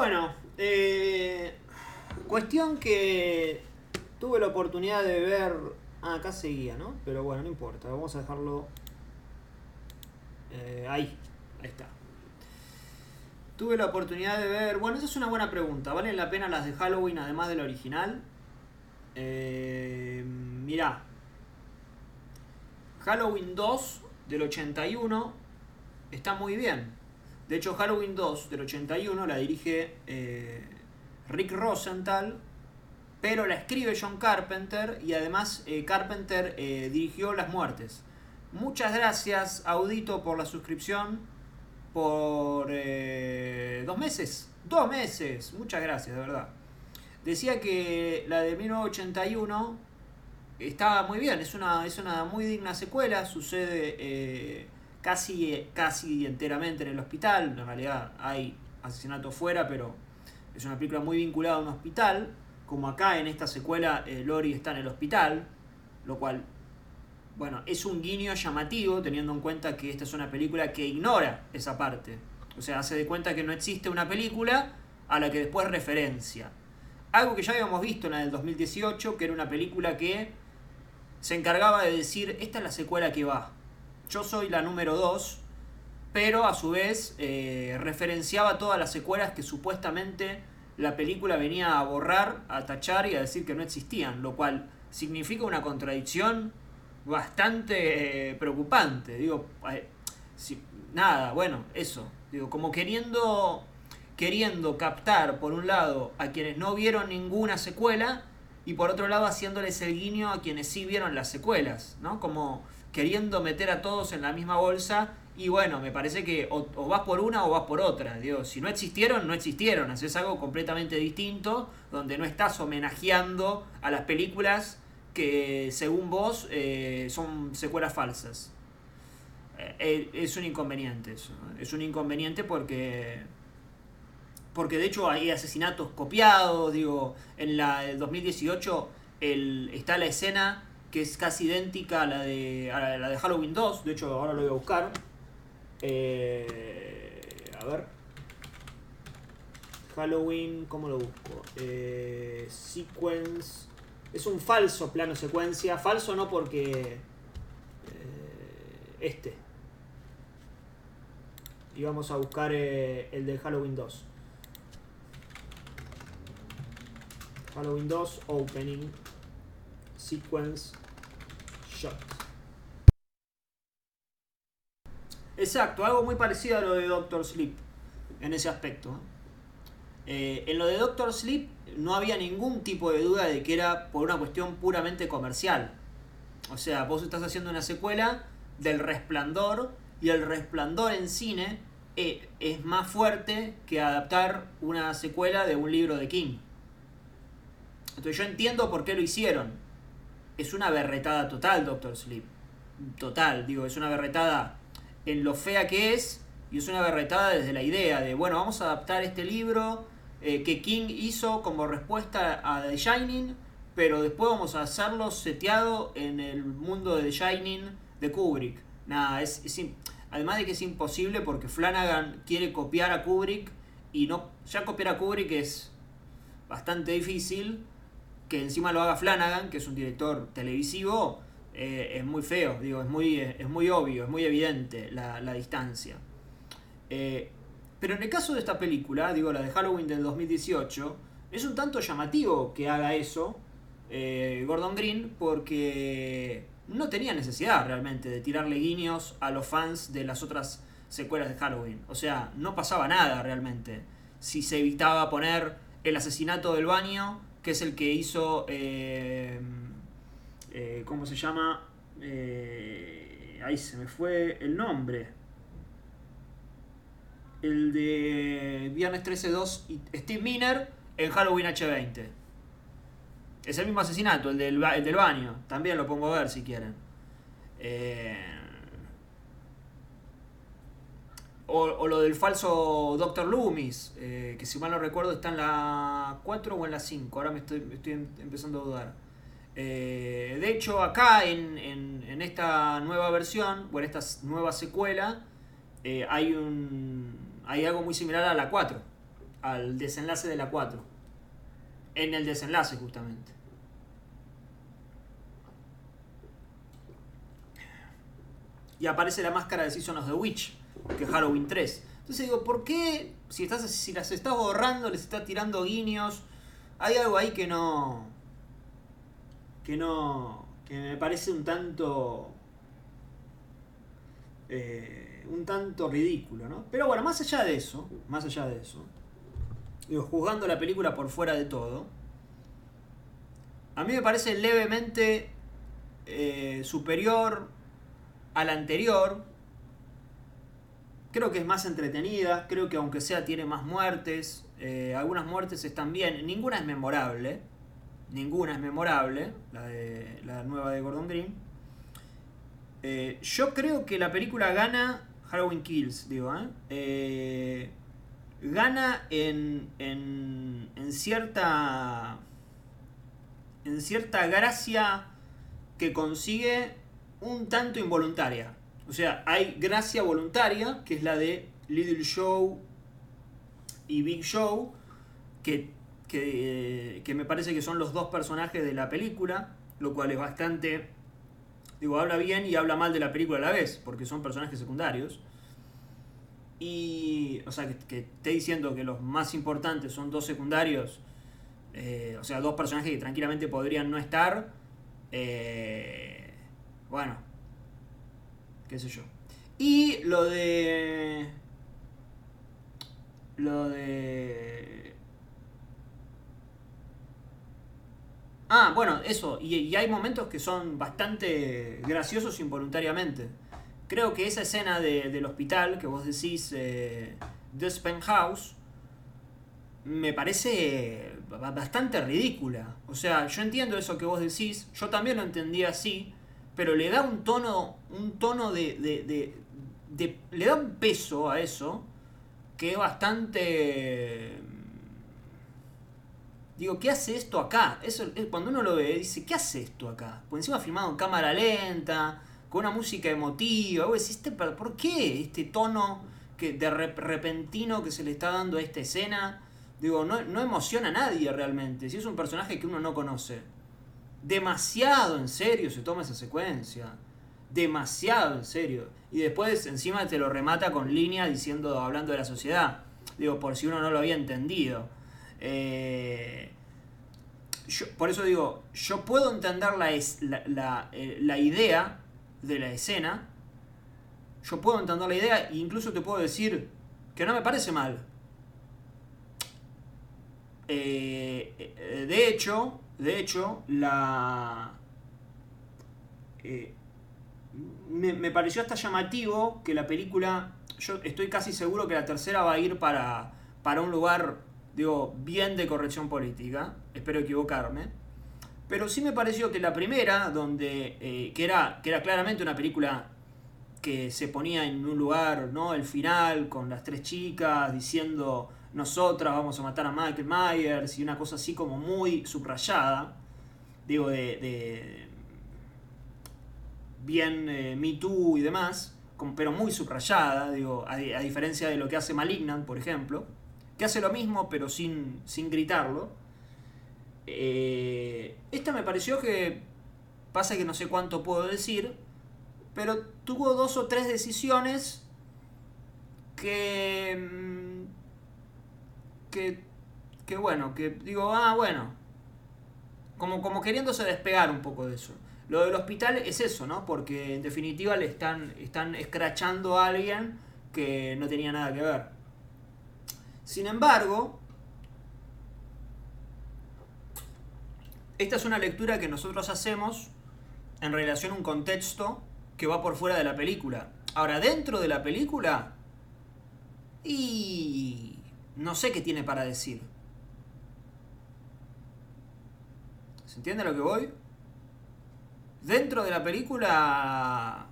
Bueno, eh, cuestión que tuve la oportunidad de ver. Ah, acá seguía, ¿no? Pero bueno, no importa, vamos a dejarlo. eh, ahí, ahí está. Tuve la oportunidad de ver. Bueno, esa es una buena pregunta. ¿Valen la pena las de Halloween además del original? Eh, mirá. Halloween 2 del 81 está muy bien. De hecho, Halloween 2 del 81 la dirige eh, Rick Rosenthal, pero la escribe John Carpenter y además eh, Carpenter eh, dirigió Las Muertes. Muchas gracias, Audito, por la suscripción por dos meses. Dos meses. Muchas gracias, de verdad. Decía que la de 1981 está muy bien, es una, es una muy digna secuela, sucede casi, casi enteramente en el hospital, en realidad hay asesinato fuera, pero es una película muy vinculada a un hospital, como acá en esta secuela eh, Lori está en el hospital, lo cual, bueno, es un guiño llamativo teniendo en cuenta que esta es una película que ignora esa parte, o sea, hace de cuenta que no existe una película a la que después referencia. Algo que ya habíamos visto en la del 2018, que era una película que se encargaba de decir, esta es la secuela que va. Yo soy la número 2, pero a su vez eh, referenciaba todas las secuelas que supuestamente la película venía a borrar, a tachar y a decir que no existían, lo cual significa una contradicción bastante eh, preocupante. Digo, eh, si- nada, bueno, eso. Digo, como queriendo queriendo captar por un lado a quienes no vieron ninguna secuela y por otro lado haciéndoles el guiño a quienes sí vieron las secuelas, ¿no? Como queriendo meter a todos en la misma bolsa y bueno, me parece que o, vas por una o vas por otra, digo, si no existieron, no existieron, haces algo completamente distinto donde no estás homenajeando a las películas que según vos eh, son secuelas falsas. Eh, eh, es un inconveniente eso, es un inconveniente porque porque de hecho hay asesinatos copiados, digo, en la del 2018 el, está la escena que es casi idéntica a la de, a la de Halloween 2, de hecho ahora lo voy a buscar. Eh, a ver. Halloween, ¿cómo lo busco? Eh, sequence. Es un falso plano secuencia. Falso no porque... eh, este. Y vamos a buscar el de Halloween 2. Halloween 2 Opening Sequence Exacto, algo muy parecido a lo de Doctor Sleep en ese aspecto. Eh, en lo de Doctor Sleep no había ningún tipo de duda de que era por una cuestión puramente comercial. O sea, vos estás haciendo una secuela del Resplandor y el Resplandor en cine eh, es más fuerte que adaptar una secuela de un libro de King. Entonces yo entiendo por qué lo hicieron. Es una berretada total, Doctor Sleep. Total, digo, es una berretada en lo fea que es y es una berretada desde la idea de, bueno, vamos a adaptar este libro eh, que King hizo como respuesta a The Shining, pero después vamos a hacerlo seteado en el mundo de The Shining de Kubrick. Nada, es, es además de que es imposible porque Flanagan quiere copiar a Kubrick y no ya copiar a Kubrick es bastante difícil que encima lo haga Flanagan, que es un director televisivo, eh, es muy feo, digo, es muy, es muy obvio, es muy evidente la, la distancia. Eh, pero en el caso de esta película, digo, la de Halloween del 2018, es un tanto llamativo que haga eso eh, Gordon Green, porque no tenía necesidad realmente de tirarle guiños a los fans de las otras secuelas de Halloween. O sea, no pasaba nada realmente. Si se evitaba poner el asesinato del baño, que es el que hizo. eh, eh, ¿Cómo se llama? Eh, ahí se me fue el nombre. El de Viernes 13-2 y Steve Miner en Halloween H20. Es el mismo asesinato, el del, el del baño. También lo pongo a ver si quieren. Eh, o, o lo del falso Dr. Loomis, eh, que si mal no recuerdo está en la 4 o en la 5. Ahora me estoy, estoy em- empezando a dudar. Eh, de hecho, acá en, en- en esta nueva versión, o en esta nueva secuela, eh, hay, un, hay algo muy similar a la 4. al desenlace de la 4. En el desenlace, justamente. Y aparece la máscara de Season of the Witch, que Halloween 3. Entonces digo, ¿por qué si, estás, si las estás borrando, les estás tirando guiños? Hay algo ahí que no. que no. que me parece un tanto. Eh, un tanto ridículo, ¿no? Pero bueno, más allá de eso, más allá de eso, digo, juzgando la película por fuera de todo, a mí me parece levemente eh, superior a la anterior. Creo que es más entretenida, creo que aunque sea tiene más muertes, eh, algunas muertes están bien, ninguna es memorable, ninguna es memorable, la, de, la nueva de Gordon Green. Eh, yo creo que la película gana Halloween Kills, digo, ¿eh? gana en, en, en cierta en cierta gracia que consigue un tanto involuntaria. O sea, hay gracia voluntaria, que es la de Little Show y Big Show, que, que, me parece que son los dos personajes de la película, lo cual es bastante... Digo, habla bien y habla mal de la película a la vez, porque son personajes secundarios. Y, o sea, que, que esté diciendo que los más importantes son dos secundarios, eh, o sea, dos personajes que tranquilamente podrían no estar. Eh, bueno, qué sé yo. Y lo de... Lo de... Ah, bueno, eso. Y, hay momentos que son bastante graciosos involuntariamente. Creo que esa escena del hospital que vos decís, eh, The House, me parece bastante ridícula. O sea, yo entiendo eso que vos decís, yo también lo entendía así, pero le da un tono, un tono de, de, de, le da un peso a eso que es bastante... Digo, ¿qué hace esto acá? Eso, cuando uno lo ve, dice, ¿qué hace esto acá? Por encima filmado en cámara lenta, con una música emotiva. Vos decís, este, ¿por qué este tono que de repentino que se le está dando a esta escena? Digo, no, no emociona a nadie realmente. Si es un personaje que uno no conoce. Demasiado en serio se toma esa secuencia. Demasiado en serio. Y después encima te lo remata con línea diciendo, hablando de la sociedad. Digo, por si uno no lo había entendido. Eh, por eso digo, yo puedo entender la, la, eh, la, idea de la escena. Yo puedo entender la idea e incluso te puedo decir que no me parece mal. Eh, de hecho, de hecho, la. Eh, me, pareció hasta llamativo que la película. Yo estoy casi seguro que la tercera va a ir para, para un lugar, digo, bien de corrección política. Espero equivocarme. Pero sí me pareció que la primera, donde. que, era, que era claramente una película que se ponía en un lugar, ¿no? El final, con las tres chicas diciendo nosotras vamos a matar a Michael Myers y una cosa así como muy subrayada, digo, de, bien eh, Me Too y demás, pero muy subrayada, digo, a, diferencia de lo que hace Malignant, por ejemplo, que hace lo mismo pero sin, sin gritarlo. Eh, esta me pareció que, pasa que no sé cuánto puedo decir, pero tuvo dos o tres decisiones que mm, que, que bueno, que digo, ah, bueno, como, como queriéndose despegar un poco de eso. Lo del hospital es eso, ¿no? Porque en definitiva le están, están escrachando a alguien que no tenía nada que ver. Sin embargo, esta es una lectura que nosotros hacemos en relación a un contexto que va por fuera de la película. Ahora, dentro de la película, y no sé qué tiene para decir. ¿Se entiende a lo que voy? Dentro de la película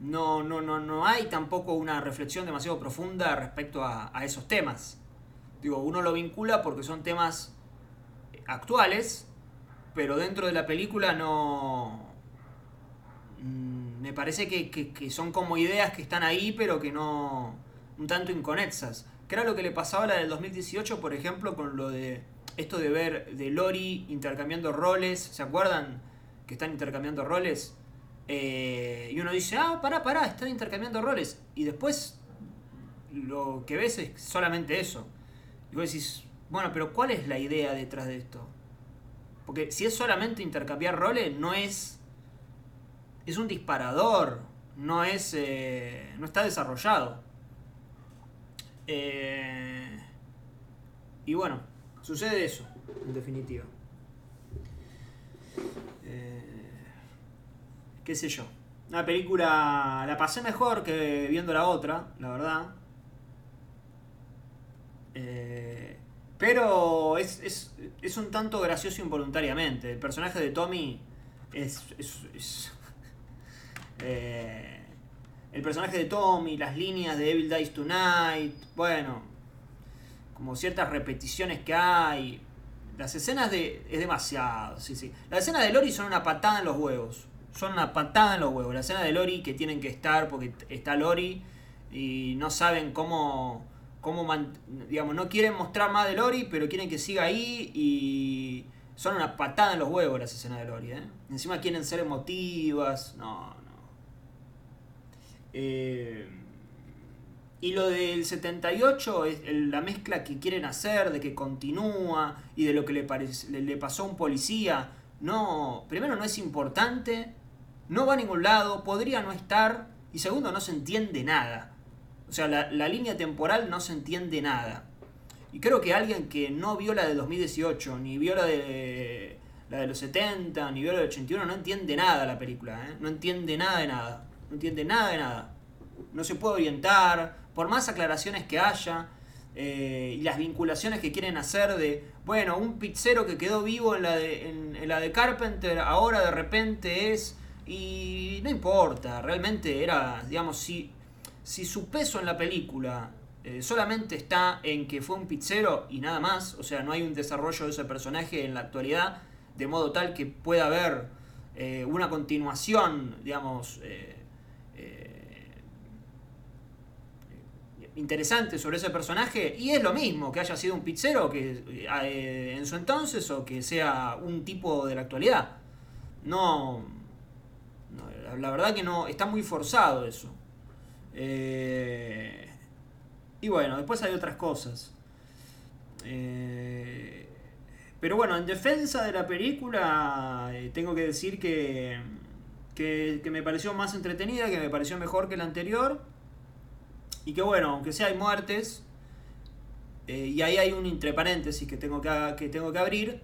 no, no, no, no hay tampoco una reflexión demasiado profunda respecto a, esos temas. Digo, uno lo vincula porque son temas actuales, pero dentro de la película no... Mm, me parece que, que, que son como ideas que están ahí, pero que no... un tanto inconexas era lo que le pasaba a la del 2018, por ejemplo, con lo de esto de ver de Lori intercambiando roles, ¿se acuerdan? Que están intercambiando roles. Eh, y uno dice, ah, pará, pará, están intercambiando roles. Y después lo que ves es solamente eso. Y vos decís, bueno, pero ¿cuál es la idea detrás de esto? Porque si es solamente intercambiar roles, no es. Es un disparador. No es. Eh, no está desarrollado. Eh, y bueno, sucede eso, en definitiva. Eh, ¿Qué sé yo? Una película. La pasé mejor que viendo la otra, la verdad. Eh, pero es, un tanto gracioso involuntariamente. El personaje de Tommy es. Eh, el personaje de Tommy, las líneas de Evil Dies Tonight, bueno, como ciertas repeticiones que hay. Las escenas de. es demasiado, sí, sí. Las escenas de Lori son una patada en los huevos. Son una patada en los huevos. La escena de Lori que tienen que estar porque está Lori y no saben cómo cómo digamos, no quieren mostrar más de Lori, pero quieren que siga ahí y son una patada en los huevos las escenas de Lori. ¿eh? Encima quieren ser emotivas, no, no. Eh, y lo del 78 es la mezcla que quieren hacer, de que continúa y de lo que le, pasó a un policía. No, primero no es importante, no va a ningún lado, podría no estar y segundo no se entiende nada. O sea, la, línea temporal no se entiende nada. Y creo que alguien que no vio la de 2018, ni vio la de, la de los 70, ni vio la de 81, no entiende nada la película. ¿eh? No entiende nada de nada. No entiende nada de nada. No se puede orientar. Por más aclaraciones que haya. Eh, y las vinculaciones que quieren hacer de, bueno, un pizzero que quedó vivo en la de, en la de Carpenter, ahora de repente es... Y no importa, realmente era, digamos, si si su peso en la película eh, solamente está en que fue un pizzero y nada más, o sea, no hay un desarrollo de ese personaje en la actualidad, de modo tal que pueda haber eh, una continuación, digamos, interesante sobre ese personaje, y es lo mismo que haya sido un pizzero que en su entonces o que sea un tipo de la actualidad. no la verdad que no, está muy forzado eso. Eh, y bueno, después hay otras cosas. Eh, pero bueno, en defensa de la película, eh, tengo que decir que, que, me pareció más entretenida, que me pareció mejor que la anterior. Y que bueno, aunque sea hay muertes, y ahí hay un entre paréntesis que tengo que, que tengo que abrir.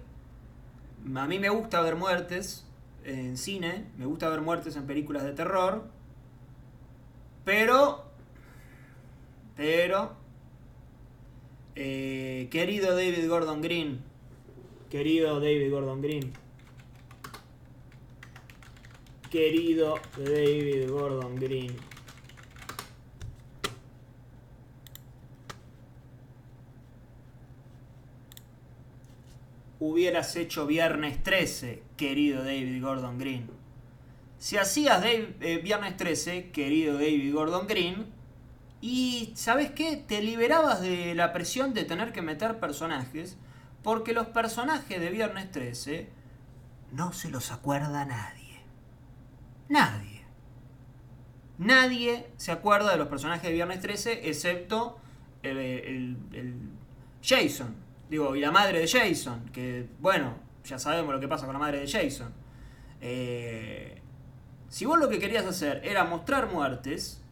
A mí me gusta ver muertes en cine, me gusta ver muertes en películas de terror. Pero, pero, eh, querido David Gordon Green, querido David Gordon Green, querido David Gordon Green. Hubieras hecho viernes 13, querido David Gordon Green. Si hacías eh, Viernes 13, querido David Gordon Green, y ¿sabes qué? Te liberabas de la presión de tener que meter personajes, porque los personajes de Viernes 13 no se los acuerda nadie. Nadie. Nadie se acuerda de los personajes de Viernes 13 excepto el, Jason. Digo, y la madre de Jason, que bueno, ya sabemos lo que pasa con la madre de Jason. Eh, si vos lo que querías hacer era mostrar muertes,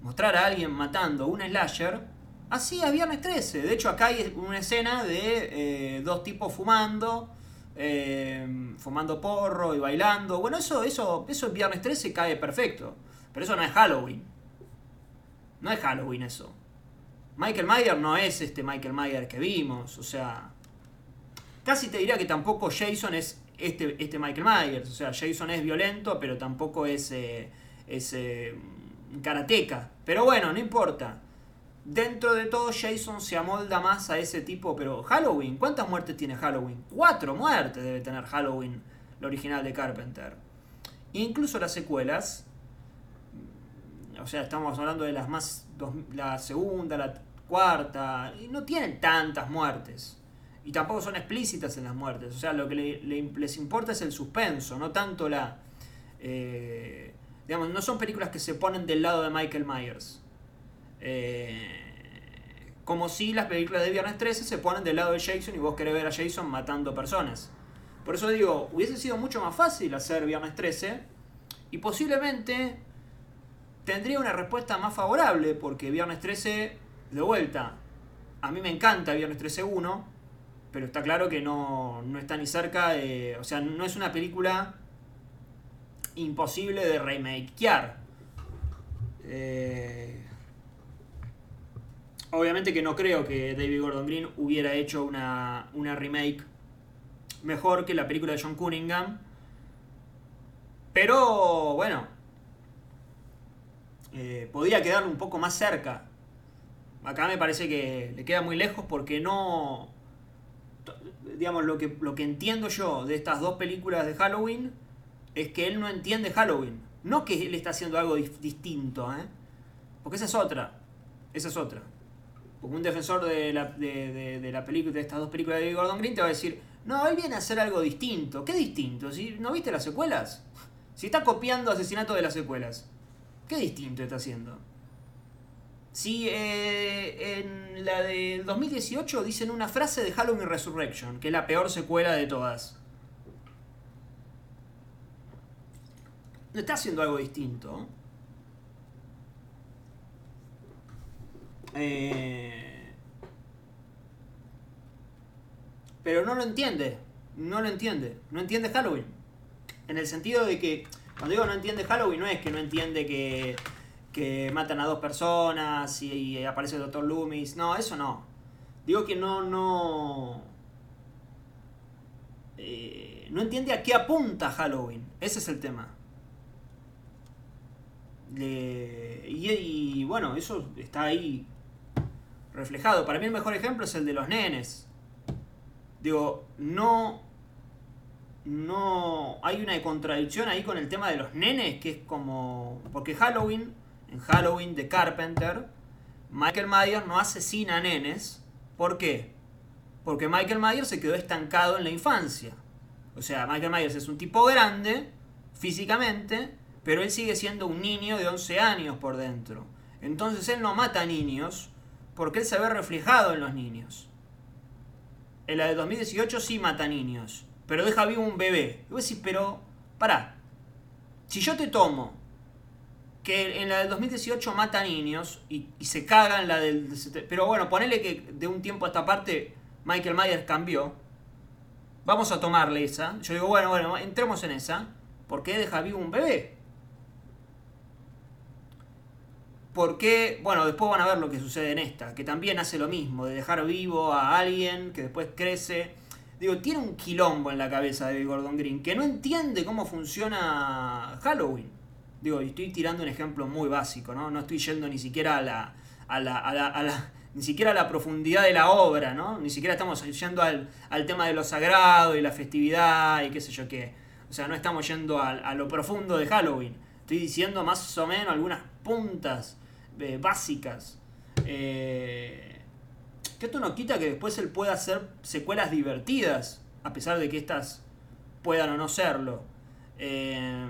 mostrar a alguien matando un slasher, así a Viernes 13. De hecho, acá hay una escena de eh, dos tipos fumando, eh, fumando porro y bailando. Bueno, eso, eso, eso en Viernes 13 cae perfecto. Pero eso no es Halloween. No es Halloween eso. Michael Myers no es este Michael Myers que vimos. O sea, casi te diría que tampoco Jason es este, este Michael Myers. O sea, Jason es violento, pero tampoco es, eh, es eh, karateca. Pero bueno, no importa. Dentro de todo, Jason se amolda más a ese tipo. Pero Halloween, ¿cuántas muertes tiene Halloween? Cuatro muertes debe tener Halloween, la original de Carpenter. Incluso las secuelas. O sea, estamos hablando de las más. La segunda, la cuarta, y no tienen tantas muertes. Y tampoco son explícitas en las muertes. O sea, lo que les importa es el suspenso, no tanto la... Eh, digamos, no son películas que se ponen del lado de Michael Myers. Eh, como si las películas de Viernes 13 se ponen del lado de Jason y vos querés ver a Jason matando personas. Por eso digo, hubiese sido mucho más fácil hacer Viernes 13 y posiblemente tendría una respuesta más favorable porque Viernes 13, de vuelta, a mí me encanta Viernes 13 1, pero está claro que no, no está ni cerca de... O sea, no es una película imposible de remakear. Eh, obviamente que no creo que David Gordon Green hubiera hecho una, una remake mejor que la película de John Cunningham. Pero bueno, eh, podría quedar un poco más cerca. Acá me parece que le queda muy lejos porque no... Digamos, lo que, lo que entiendo yo de estas dos películas de Halloween es que él no entiende Halloween. No que él está haciendo algo distinto, ¿eh? Porque esa es otra. Esa es otra. Porque un defensor de la, de, la película, de estas dos películas de Gordon Green te va a decir, no, él viene a hacer algo distinto. ¿Qué distinto? ¿Si ¿No viste las secuelas? Si está copiando asesinato de las secuelas. ¿Qué distinto está haciendo? Si eh, en la del 2018 dicen una frase de Halloween Resurrection, que es la peor secuela de todas. Está haciendo algo distinto. Eh, pero no lo entiende. No lo entiende. No entiende Halloween. En el sentido de que, cuando digo no entiende Halloween, no es que no entiende que, que matan a dos personas y, aparece el Dr. Loomis. No, eso no. Digo que no, no. Eh, no entiende a qué apunta Halloween. Ese es el tema. y, bueno, eso está ahí reflejado. Para mí el mejor ejemplo es el de los nenes. Digo, no. No. Hay una contradicción ahí con el tema de los nenes, que es como. Porque Halloween, en Halloween de Carpenter, Michael Myers no asesina a nenes. ¿Por qué? Porque Michael Myers se quedó estancado en la infancia. O sea, Michael Myers es un tipo grande, físicamente, pero él sigue siendo un niño de 11 años por dentro. Entonces él no mata niños porque él se ve reflejado en los niños. En la de 2018 sí mata niños, pero deja vivo un bebé. Y vos decís, pero, pará, si yo te tomo que en la del 2018 mata niños y, se caga en la del... Pero bueno, ponele que de un tiempo a esta parte Michael Myers cambió. Vamos a tomarle esa. Yo digo, bueno, bueno, entremos en esa. ¿Por qué deja vivo un bebé? Porque, bueno, después van a ver lo que sucede en esta, que también hace lo mismo, de dejar vivo a alguien que después crece. Digo, tiene un quilombo en la cabeza de Gordon Green, que no entiende cómo funciona Halloween. Digo, y estoy tirando un ejemplo muy básico, ¿no? No estoy yendo ni siquiera a la, a la, a la, ni siquiera la profundidad de la obra, ¿no? Ni siquiera estamos yendo al, al, tema de lo sagrado y la festividad y qué sé yo qué. O sea, no estamos yendo a, a lo profundo de Halloween. Estoy diciendo más o menos algunas puntas básicas. Eh, que esto no quita que después él pueda hacer secuelas divertidas, a pesar de que estas puedan o no serlo. Eh,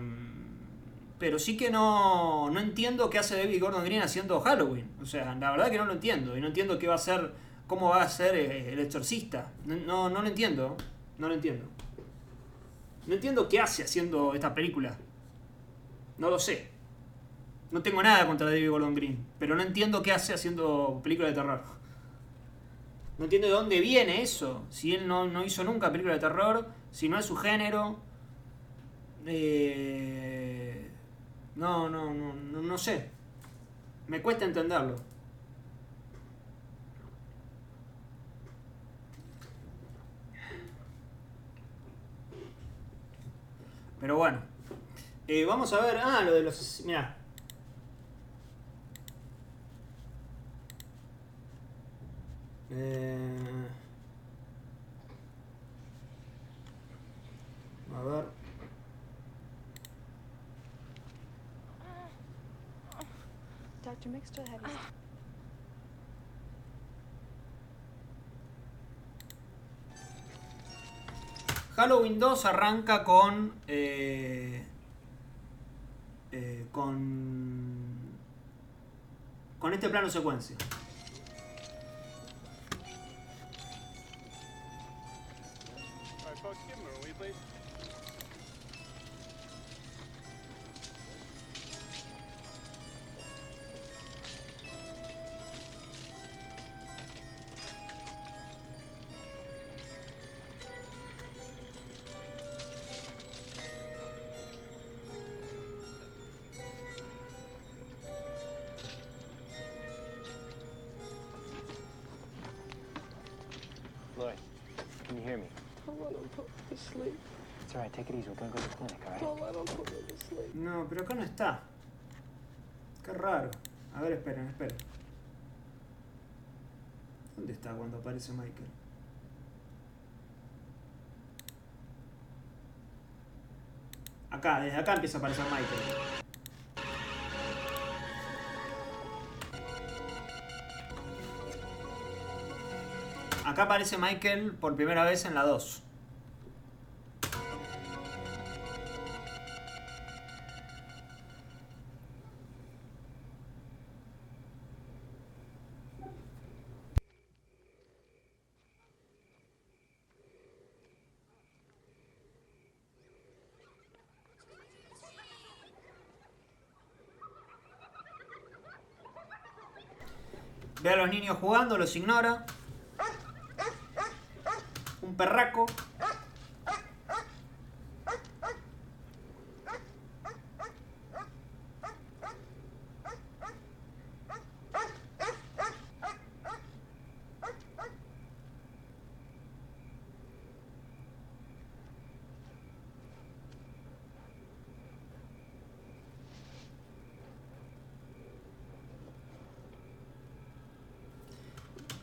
pero sí que no, no entiendo qué hace David Gordon Green haciendo Halloween. O sea, la verdad que no lo entiendo. Y no entiendo qué va a ser, cómo va a ser eh, el exorcista. No, no lo entiendo. No lo entiendo. No entiendo qué hace haciendo esta película. No lo sé. No tengo nada contra David Gordon Green, pero no entiendo qué hace haciendo películas de terror. No entiendo de dónde viene eso. Si él no, hizo nunca películas de terror, si no es su género. Eh, no, no, no, no, no sé. Me cuesta entenderlo. Pero bueno. Eh, vamos a ver. Ah, lo de los. Mira, still. Halloween 2 arranca con. Eh, eh, con. Con este plano secuencia. To sleep. It's all right. Take it easy. We're gonna go to the clinic, all right? Don't let him put me to sleep. No, pero acá no está. Qué raro. A ver, esperen, esperen. ¿Dónde está cuando aparece Michael? Acá, desde acá empieza a aparecer Michael. Acá aparece Michael por primera vez en la 2. Ve a los niños jugando, los ignora. Un perraco.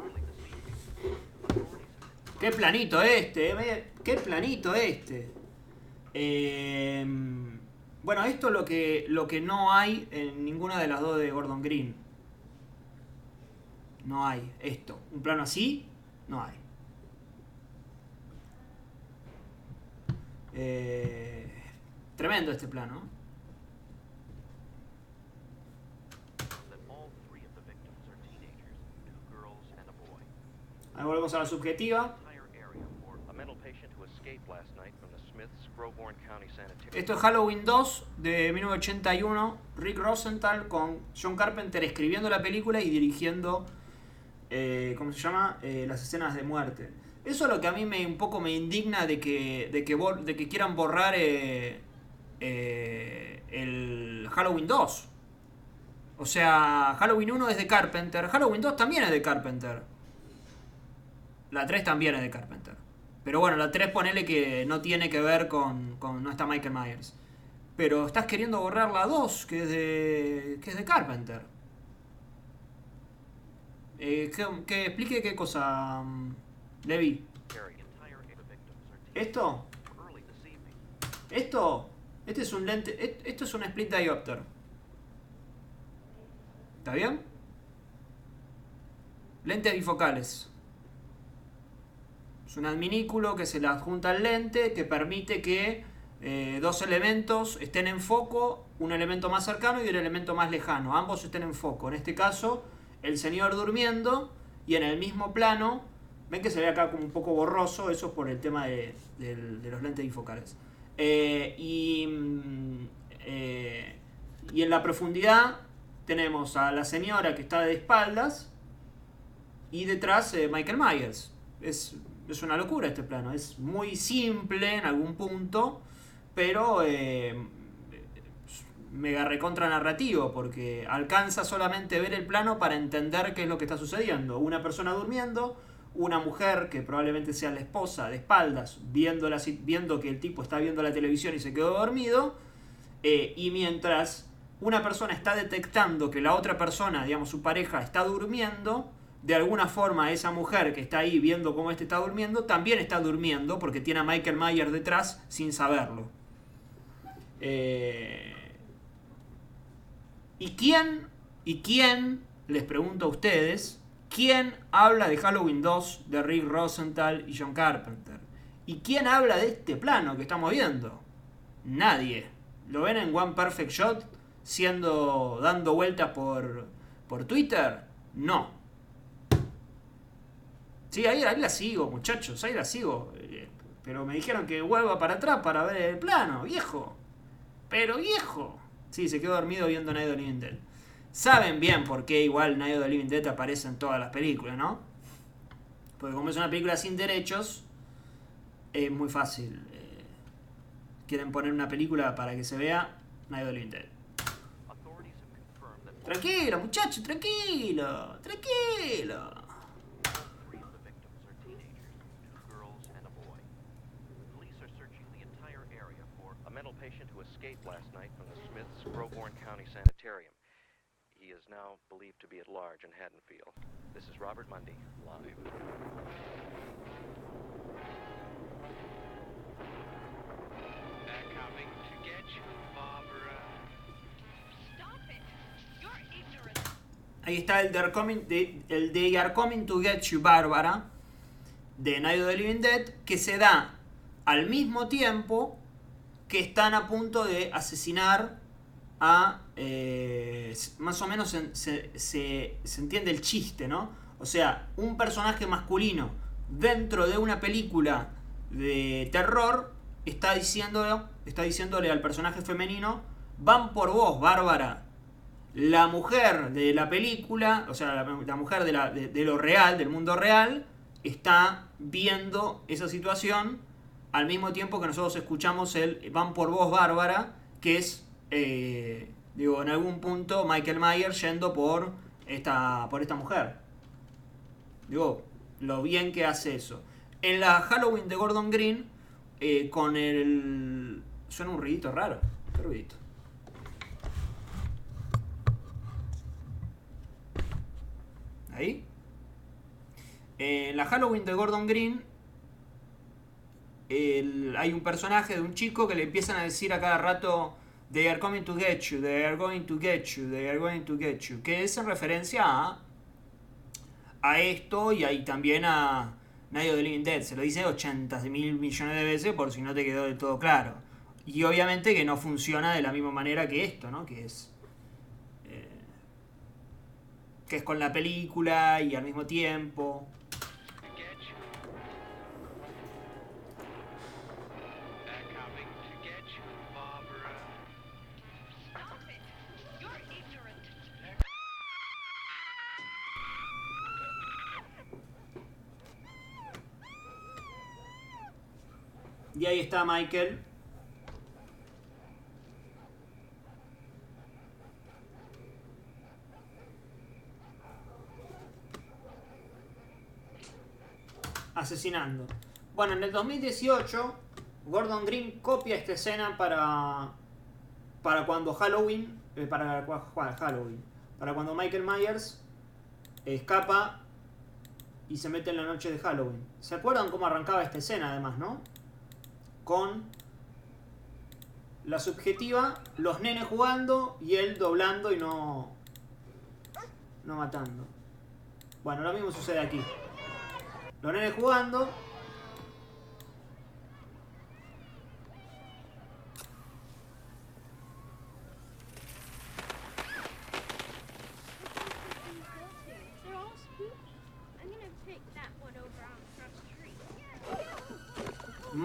early this evening. Authorities have Qué planito este, eh, qué planito este. Eh, bueno, esto es lo que, lo que no hay en ninguna de las dos de Gordon Green. No hay esto. Un plano así, no hay. Eh, tremendo este plano. boy. Ahí volvemos a la subjetiva. Esto es Halloween 2 de 1981. Rick Rosenthal con John Carpenter escribiendo la película y dirigiendo, eh, ¿cómo se llama? Eh, las escenas de muerte. Eso es lo que a mí me un poco me indigna de que, de que, de que quieran borrar eh, eh, el Halloween 2. O sea, Halloween 1 es de Carpenter, Halloween 2 también es de Carpenter. La 3 también es de Carpenter. Pero bueno, la 3 ponele que no tiene que ver con, con- no está Michael Myers. Pero estás queriendo borrar la 2, que es de, que es de Carpenter. Eh, que explique qué cosa, mm, Levi. Esto, esto, este es un lente, et- esto es un split diopter. ¿Está bien? Lentes bifocales. Es un adminículo que se le adjunta al lente que permite que eh, dos elementos estén en foco, un elemento más cercano y un elemento más lejano. Ambos estén en foco. En este caso, el señor durmiendo y en el mismo plano, ven que se ve acá como un poco borroso, eso es por el tema de, los lentes bifocales. Eh, y, mm, eh, y en la profundidad tenemos a la señora que está de espaldas y detrás eh, Michael Myers. Es es una locura este plano. Es muy simple en algún punto, pero eh, mega recontra narrativo, porque alcanza solamente ver el plano para entender qué es lo que está sucediendo. Una persona durmiendo, una mujer que probablemente sea la esposa de espaldas, viendo, la viendo que el tipo está viendo la televisión y se quedó dormido, eh, y mientras una persona está detectando que la otra persona, digamos su pareja, está durmiendo, de alguna forma esa mujer que está ahí viendo cómo este está durmiendo, también está durmiendo porque tiene a Michael Myers detrás sin saberlo. Eh, ¿Y quién, y quién, les pregunto a ustedes, quién habla de Halloween 2 de Rick Rosenthal y John Carpenter? ¿Y quién habla de este plano que estamos viendo? Nadie. ¿Lo ven en One Perfect Shot siendo dando vueltas por, por Twitter? No. Sí, ahí, ahí la sigo, muchachos, ahí la sigo. Eh, Pero me dijeron que vuelva para atrás para ver el plano, viejo. Pero viejo. Sí, se quedó dormido viendo Night Dead. Saben bien por qué igual Night of the Living Dead aparece en todas las películas, ¿no? Porque como es una película sin derechos, es muy fácil. eh, quieren poner una película para que se vea Night of the Living Dead. Tranquilo, muchachos, tranquilo, tranquilo. patient who escaped last night from the Smiths Broborn County Sanitarium. Now believed to be at large in Haddonfield. This is Robert Mundy, live. They're coming to get you, Barbara. Stop it! You're ignorant. Ahí está el They're coming, de- el They Are Coming to Get You, Bárbara, de Night of the Living Dead, que se da al mismo tiempo que están a punto de asesinar eh, más o menos se, se- se- entiende el chiste, ¿no? O sea, un personaje masculino dentro de una película de terror está, diciendo, está diciéndole al personaje femenino, van por vos, Bárbara. La mujer de la película, o sea, la, mujer de, la- de lo real, del mundo real, está viendo esa situación al mismo tiempo que nosotros escuchamos el Van por vos, Bárbara, que es, eh, digo, en algún punto Michael Myers yendo por esta, por esta mujer. Digo, lo bien que hace eso. En la Halloween de Gordon Green, eh, con el... Suena un ruidito raro. ¿Qué ruidito? Ahí. En la Halloween de Gordon Green hay un personaje de un chico que le empiezan a decir a cada rato They are coming to get you, they are going to get you, they are going to get you. Que es en referencia a, a esto y ahí también a Night of the Living Dead. Se lo dice 80 mil millones de veces por si no te quedó del todo claro. Y obviamente que no funciona de la misma manera que esto, ¿no? Que es eh, que es con la película y al mismo tiempo. Y ahí está Michael. Asesinando. Bueno, en el 2018, Gordon Green copia esta escena para. Para cuando Halloween. eh, para cua- Halloween. Para cuando Michael Myers escapa y se mete en la noche de Halloween. ¿Se acuerdan cómo arrancaba esta escena además, no? Con la subjetiva, los nenes jugando y él doblando y no. no matando. Bueno, lo mismo sucede aquí. Los nenes jugando.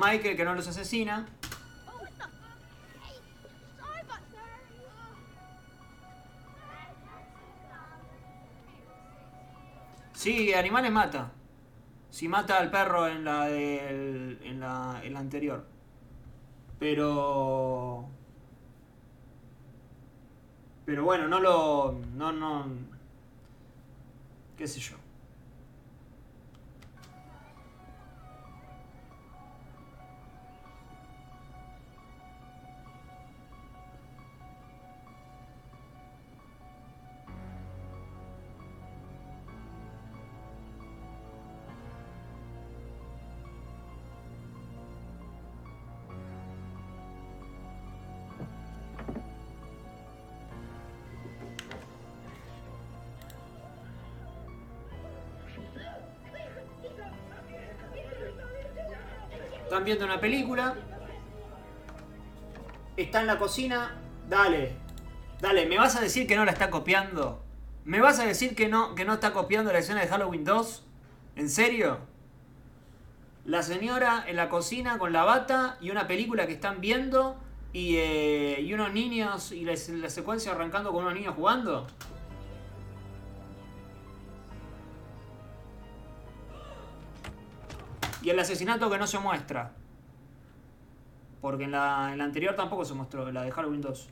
Michael que no los asesina. Sí, animales mata. Si mata al perro en la, del- en la, la anterior. Pero... Pero bueno, no lo... No, no... qué sé yo. Están viendo una película. Está en la cocina. Dale. Dale, ¿me vas a decir que no la está copiando? ¿Me vas a decir que no, que no está copiando la escena de Halloween 2? ¿En serio? La señora en la cocina con la bata y una película que están viendo y, eh, y unos niños y la, la secuencia arrancando con unos niños jugando. Y el asesinato que no se muestra. Porque en la, en la anterior tampoco se mostró, la de Halloween 2.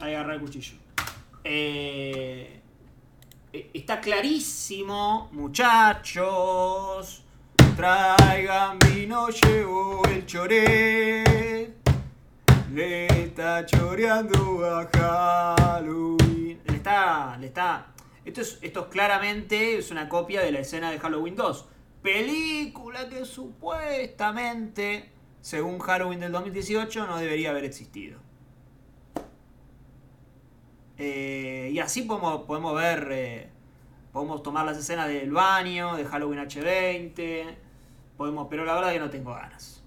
Ahí agarra el cuchillo. Eh, eh, está clarísimo, muchachos. Traigan vino, llevo el choré. Le está choreando a Halloween. Le está. Le está. Esto es, esto es claramente es una copia de la escena de Halloween 2. Película que supuestamente, según Halloween del 2018, no debería haber existido. Eh, y así podemos, podemos ver. eh, podemos tomar las escenas del baño, de Halloween H20. Podemos, pero la verdad que no tengo ganas.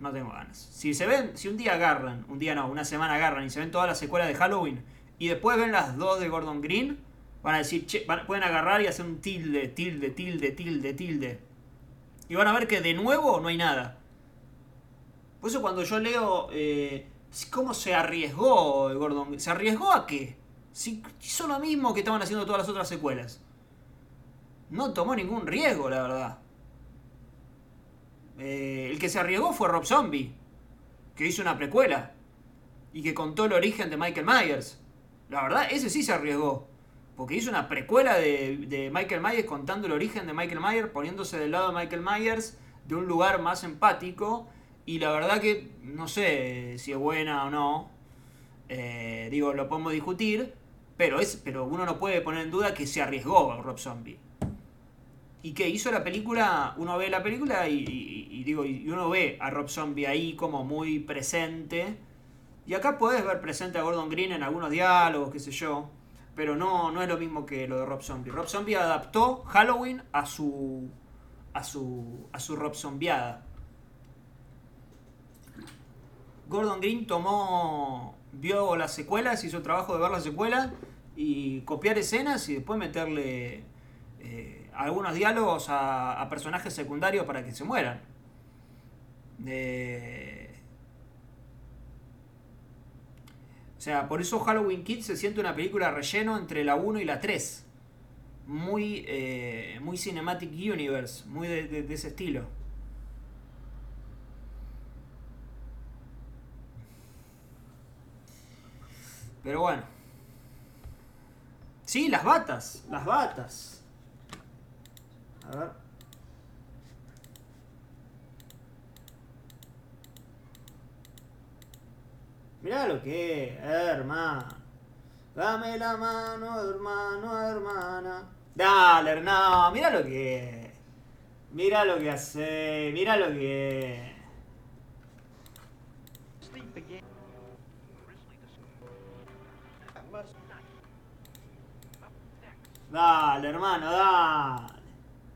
No tengo ganas. Si se ven, si un día agarran, un día no, una semana agarran y se ven todas las secuelas de Halloween y después ven las dos de Gordon Green, van a decir, che, pueden agarrar y hacer un tilde, tilde, tilde, tilde, tilde. Y van a ver que de nuevo no hay nada. Por eso cuando yo leo eh, cómo se arriesgó Gordon Green, ¿se arriesgó a qué? Si hizo lo mismo que estaban haciendo todas las otras secuelas. No tomó ningún riesgo, la verdad. Eh, el que se arriesgó fue Rob Zombie, que hizo una precuela y que contó el origen de Michael Myers. La verdad, ese sí se arriesgó, porque hizo una precuela de, de Michael Myers contando el origen de Michael Myers, poniéndose del lado de Michael Myers de un lugar más empático. Y la verdad que no sé si es buena o no. Eh, digo, lo podemos discutir, pero, es, pero uno no puede poner en duda que se arriesgó Rob Zombie. Y que hizo la película, uno ve la película y, y- digo, y uno ve a Rob Zombie ahí como muy presente. Y acá puedes ver presente a Gordon Green en algunos diálogos, qué sé yo. Pero no, no es lo mismo que lo de Rob Zombie. Rob Zombie adaptó Halloween a su. a su. a su Rob Zombieada. Gordon Green tomó. vio las secuelas, hizo el trabajo de ver las secuelas y copiar escenas y después meterle eh, algunos diálogos a, personajes secundarios para que se mueran. O sea, por eso Halloween Kids se siente una película relleno entre la 1 y la 3. Muy, eh, muy Cinematic Universe, muy de- de ese estilo. Pero bueno. Sí, las batas, las batas. A. Mirá lo que hermano. Dame la mano, hermano, hermana. Dale, hermano, mirá lo que es. Mirá lo que hace, mirá lo que Dale, hermano, dale.